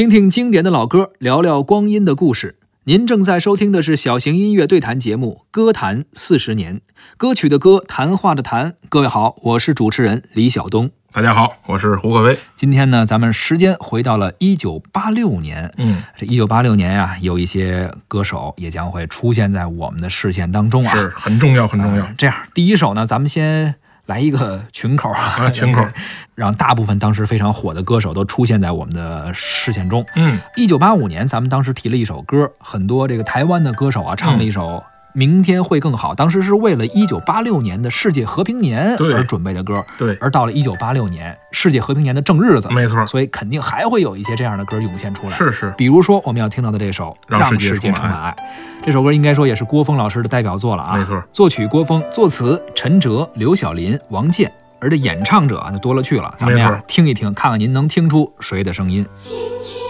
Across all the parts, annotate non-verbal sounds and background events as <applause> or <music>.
听听经典的老歌，聊聊光阴的故事。您正在收听的是小型音乐对谈节目《歌坛四十年》，歌曲的歌，谈话的谈。各位好，我是主持人李晓东。大家好，我是胡可飞。今天呢，咱们时间回到了一九八六年。嗯，这一九八六年呀、有一些歌手也将会出现在我们的视线当中啊。是很重要，很重要呃。这样，第一首呢，咱们先来一个群口啊，啊 <laughs> 群口，让大部分当时非常火的歌手都出现在我们的视线中。嗯，一九八五年，咱们当时提了一首歌，很多这个台湾的歌手啊唱了一首《明天会更好》，当时是为了一九八六年的世界和平年而准备的歌。对，而到了一九八六年，世界和平年的正日子，没错，所以肯定还会有一些这样的歌涌现出来。是是，比如说我们要听到的这首《让世界充满。爱》，这首歌应该说也是郭峰老师的代表作了啊。没错，作曲郭峰，作词陈哲、刘晓林、王健，而这演唱者啊那多了去了。咱们呀听一听，看看您能听出谁的声音。轻轻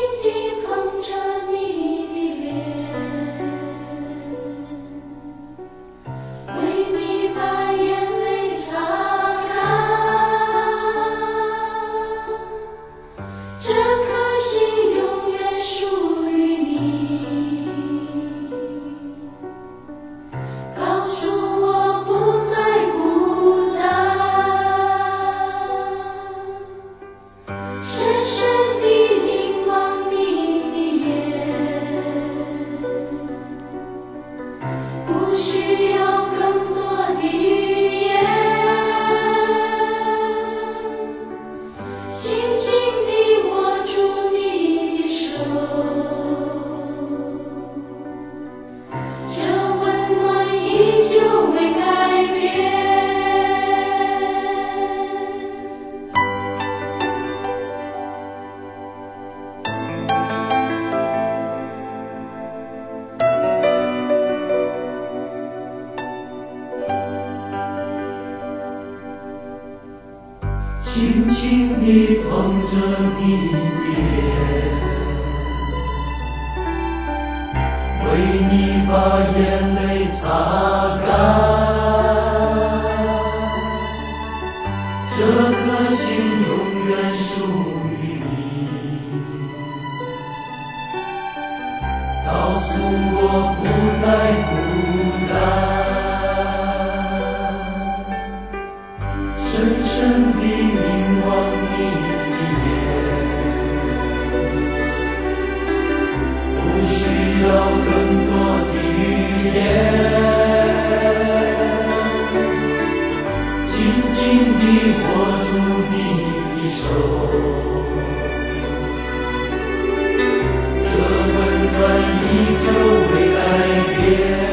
轻轻地捧着你脸，为你把眼泪擦干。这颗心永远属于你。告诉我不再孤依旧未改变。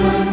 world.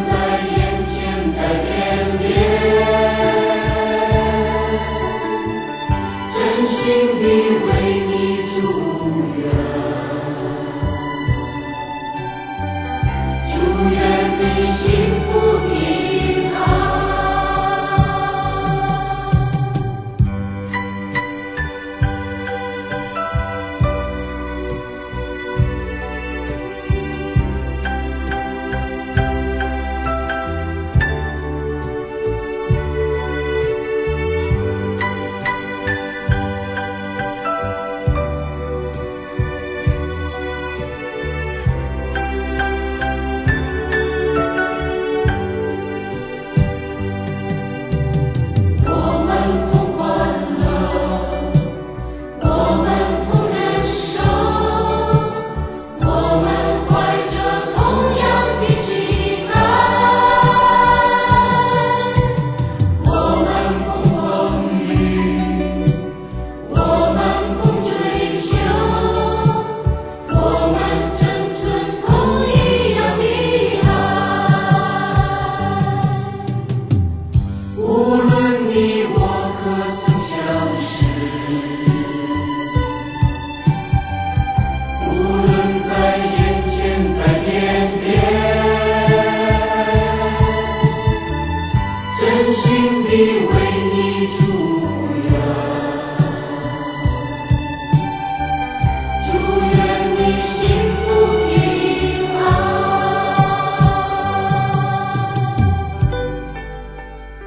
也为你祝愿。祝愿你幸福平安。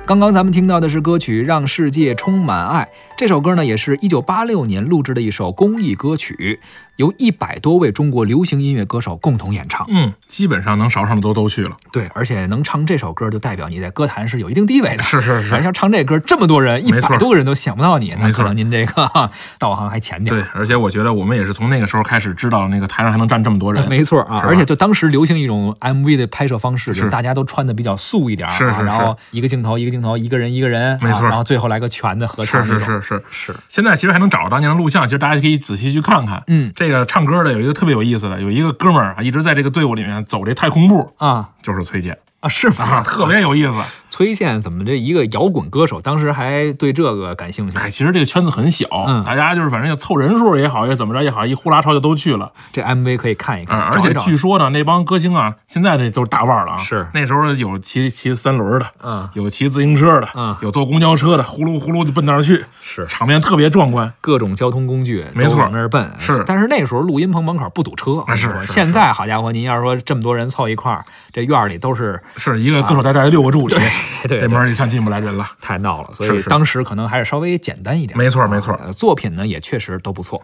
刚刚咱们听到的是歌曲《让世界充满爱》。这首歌呢也是一九八六年录制的一首公益歌曲，由一百多位中国流行音乐歌手共同演唱。嗯，基本上能少上的都都去了。对，而且能唱这首歌，就代表你在歌坛是有一定地位的。是是是而且要唱这歌，这么多人，一百多个人都想不到你，那可能您这个哈 <laughs> 道行还浅点。对，而且我觉得我们也是从那个时候开始知道那个台上还能站这么多人。<laughs> 没错啊，而且就当时流行一种 MV 的拍摄方式，就是是大家都穿的比较素一点啊，是然后一个镜头一个镜头，一个人一个人，没错啊然后最后来个全的合唱是。是是是。是现在其实还能找到当年的录像，其实大家可以仔细去看看。嗯这个唱歌的有一个特别有意思的，有一个哥们儿啊，一直在这个队伍里面走这太空步，啊就是崔健啊是啊，吗？特别有意思。崔健怎么这一个摇滚歌手，当时还对这个感兴趣？哎，其实这个圈子很小，嗯。大家就是反正就凑人数也好，也怎么着也好，一呼啦超就都去了。这 MV 可以看一看，嗯，而且据说呢，那帮歌星啊，现在这都是大腕儿了啊。是。那时候有骑骑三轮的，嗯。有骑自行车的，嗯。有坐公交车的，呼噜呼噜就奔那儿去，是。场面特别壮观。各种交通工具没错。都往那儿奔。是。但是那时候录音棚门口不堵车。啊是现在好家伙，您要是说这么多人凑一块儿，这院儿里都是是一个歌手带带六个助理，<laughs> 对这门儿里算进不来人了。太闹了，所以当时可能还是稍微简单一点。没错没错呃作品呢也确实都不错。